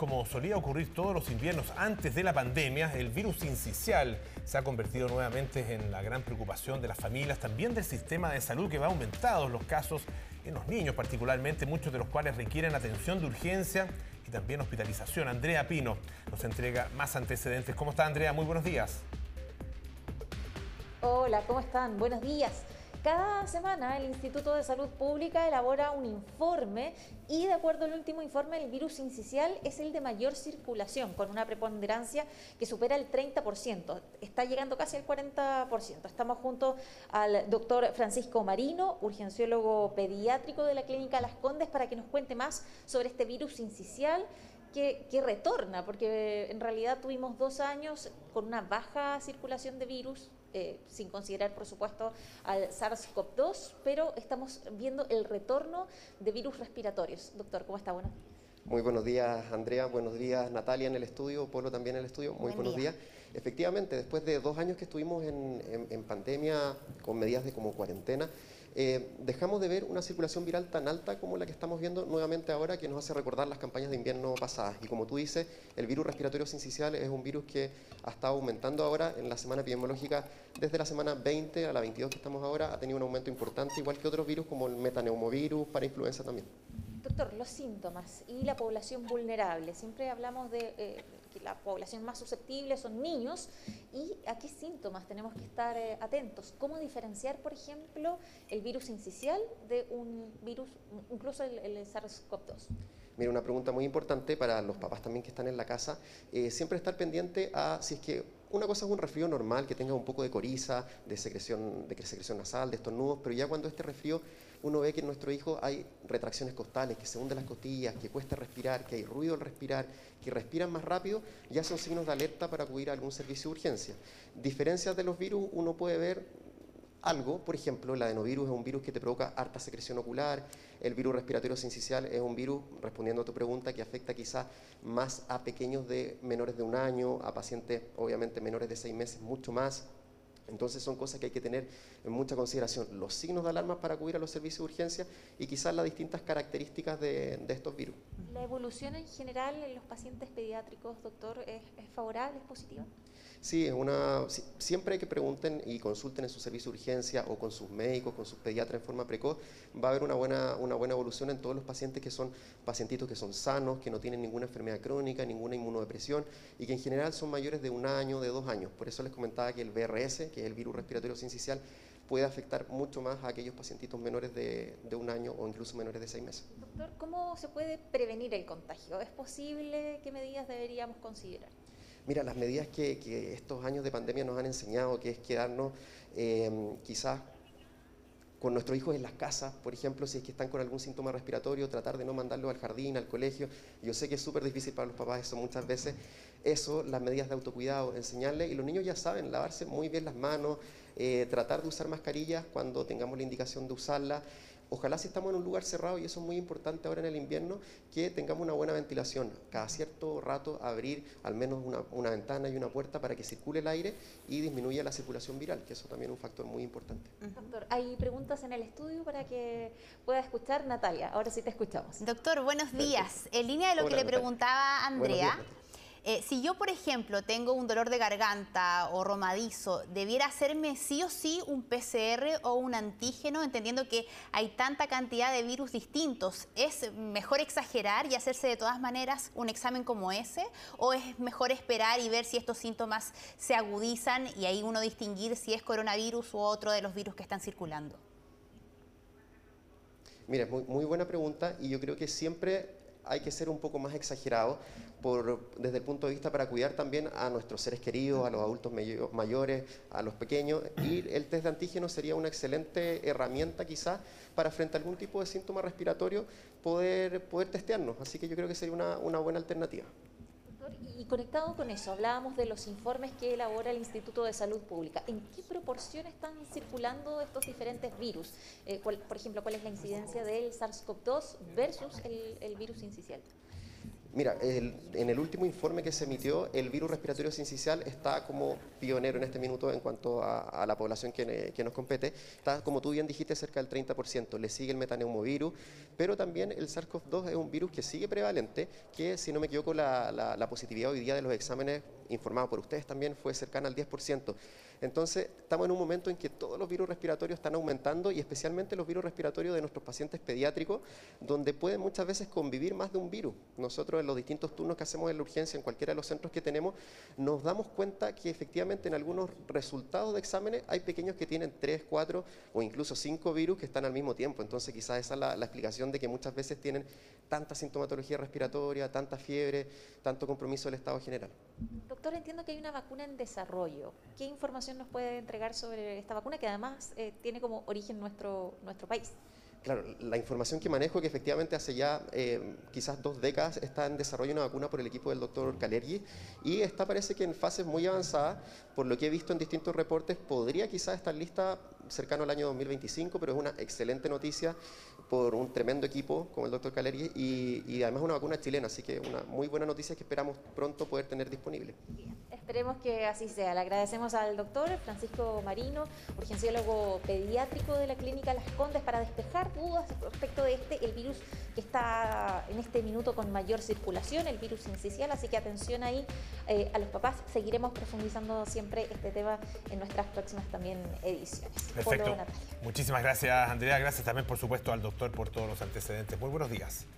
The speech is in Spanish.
como solía ocurrir todos los inviernos antes de la pandemia, el virus incisional se ha convertido nuevamente en la gran preocupación de las familias, también del sistema de salud que va aumentando los casos en los niños particularmente, muchos de los cuales requieren atención de urgencia y también hospitalización. Andrea Pino nos entrega más antecedentes. ¿Cómo está Andrea? Muy buenos días. Hola, ¿cómo están? Buenos días. Cada semana el Instituto de Salud Pública elabora un informe y de acuerdo al último informe el virus incisional es el de mayor circulación con una preponderancia que supera el 30%, está llegando casi al 40%. Estamos junto al doctor Francisco Marino, urgenciólogo pediátrico de la Clínica Las Condes para que nos cuente más sobre este virus incisional que, retorna, porque en realidad tuvimos dos años con una baja circulación de virus, eh, sin considerar, por supuesto, al SARS-CoV-2, pero estamos viendo el retorno de virus respiratorios. Doctor, ¿cómo está? Bueno. Muy buenos días, Andrea. Buenos días, Natalia en el estudio, Polo también en el estudio. Muy buenos días. Efectivamente, después de dos años que estuvimos en pandemia con medidas de como cuarentena, eh, dejamos de ver una circulación viral tan alta como la que estamos viendo nuevamente ahora, que nos hace recordar las campañas de invierno pasadas. Y como tú dices, el virus respiratorio sincicial es un virus que ha estado aumentando ahora en la semana epidemiológica, desde la semana 20 a la 22 que estamos ahora, ha tenido un aumento importante, igual que otros virus como el metaneumovirus para influenza también. Doctor, los síntomas y la población vulnerable. Siempre hablamos de eh, que la población más susceptible son niños. ¿Y a qué síntomas tenemos que estar eh, atentos? ¿Cómo diferenciar, por ejemplo, el virus incisional de un virus, incluso el, el SARS-CoV-2? Mira, una pregunta muy importante para los papás también que están en la casa, eh, siempre estar pendiente a si es que una cosa es un resfrío normal, que tenga un poco de coriza, de secreción, de secreción nasal, de estornudos, pero ya cuando este resfrío uno ve que en nuestro hijo hay retracciones costales, que se hunden las costillas, que cuesta respirar, que hay ruido al respirar, que respiran más rápido, ya son signos de alerta para acudir a algún servicio de urgencia. Diferencias de los virus, uno puede ver algo, por ejemplo, el adenovirus es un virus que te provoca harta secreción ocular, el virus respiratorio sincicial es un virus, respondiendo a tu pregunta, que afecta quizás más a pequeños de menores de un año, a pacientes obviamente menores de seis meses, mucho más. Entonces son cosas que hay que tener en mucha consideración. Los signos de alarma para acudir a los servicios de urgencia y quizás las distintas características de, estos virus. ¿La evolución en general en los pacientes pediátricos, doctor, es, es favorable, es positiva? Sí, es una, siempre que pregunten y consulten en su servicio de urgencia o con sus médicos, con sus pediatras en forma precoz, va a haber una buena, una buena evolución en todos los pacientes que son pacientitos que son sanos, que no tienen ninguna enfermedad crónica, ninguna inmunodepresión y que en general son mayores de un año, de dos años. Por eso les comentaba que el VRS, que el virus respiratorio sincicial, puede afectar mucho más a aquellos pacientitos menores de, de, un año o incluso menores de seis meses. Doctor, ¿cómo se puede prevenir el contagio? ¿Es posible? ¿Qué medidas deberíamos considerar? Mira, las medidas que, estos años de pandemia nos han enseñado, que es quedarnos em, quizás con nuestros hijos en las casas, por ejemplo, si es que están con algún síntoma respiratorio, tratar de no mandarlos al jardín, al colegio. Yo sé que es súper difícil para los papás eso muchas veces. Eso, las medidas de autocuidado, enseñarles, y los niños ya saben, lavarse muy bien las manos, eh, tratar de usar mascarillas cuando tengamos la indicación de usarla. Ojalá si estamos en un lugar cerrado, y eso es muy importante ahora en el invierno, que tengamos una buena ventilación. Cada cierto rato abrir al menos una, ventana y una puerta para que circule el aire y disminuya la circulación viral, que eso también es un factor muy importante. Doctor, hay preguntas en el estudio para que pueda escuchar Natalia. Ahora sí te escuchamos. Doctor, buenos días. En línea de lo que le preguntaba Andrea. Eh, si yo, por ejemplo, tengo un dolor de garganta o romadizo, ¿debiera hacerme sí o sí un PCR o un antígeno, entendiendo que hay tanta cantidad de virus distintos? ¿Es mejor exagerar y hacerse de todas maneras un examen como ese? ¿O es mejor esperar y ver si estos síntomas se agudizan y ahí uno distinguir si es coronavirus u otro de los virus que están circulando? Mira, muy, muy buena pregunta y yo creo que siempre hay que ser un poco más exagerado por, desde el punto de vista para cuidar también a nuestros seres queridos, a los adultos mayores, a los pequeños. Y el test de antígeno sería una excelente herramienta quizás para frente a algún tipo de síntoma respiratorio poder, poder testearnos. Así que yo creo que sería una buena alternativa. Y conectado con eso, hablábamos de los informes que elabora el Instituto de Salud Pública. ¿En qué proporción están circulando estos diferentes virus? Eh, por ejemplo, ¿cuál es la incidencia del SARS-CoV-2 versus el, virus incisional? Mira, en el último informe que se emitió, el virus respiratorio sincicial está como pionero en este minuto en cuanto a, la población que, nos compete. Está, como tú bien dijiste, cerca del 30%. Le sigue el metaneumovirus, pero también el SARS-CoV-2 es un virus que sigue prevalente, que si no me equivoco, la, la positividad hoy día de los exámenes informados por ustedes también fue cercana al 10%. Entonces, estamos en un momento en que todos los virus respiratorios están aumentando y especialmente los virus respiratorios de nuestros pacientes pediátricos, donde pueden muchas veces convivir más de un virus. Nosotros en los distintos turnos que hacemos en la urgencia, en cualquiera de los centros que tenemos, nos damos cuenta que efectivamente en algunos resultados de exámenes hay pequeños que tienen 3, 4 o incluso 5 virus que están al mismo tiempo. Entonces, quizás esa es la, la explicación de que muchas veces tienen tanta sintomatología respiratoria, tanta fiebre, tanto compromiso del estado general. Doctor, entiendo que hay una vacuna en desarrollo. ¿Qué información nos puede entregar sobre esta vacuna que además eh, tiene como origen nuestro, nuestro país? Claro, la información que manejo que efectivamente hace ya eh, quizás dos décadas está en desarrollo una vacuna por el equipo del doctor Calergi y esta parece que en fases muy avanzadas, por lo que he visto en distintos reportes, podría quizás estar lista cercano al año 2025, pero es una excelente noticia por un tremendo equipo como el doctor Caleri y, además una vacuna chilena, así que una muy buena noticia que esperamos pronto poder tener disponible. esperemos que así sea. Le agradecemos al doctor Francisco Marino, urgenciólogo pediátrico de la clínica Las Condes, para despejar dudas respecto de este, el virus que está en este minuto con mayor circulación, el virus incisional, así que atención ahí eh, a los papás. Seguiremos profundizando siempre este tema en nuestras próximas también ediciones. Perfecto. Muchísimas gracias, Andrea. Gracias también, por supuesto, al doctor por todos los antecedentes. Muy buenos días.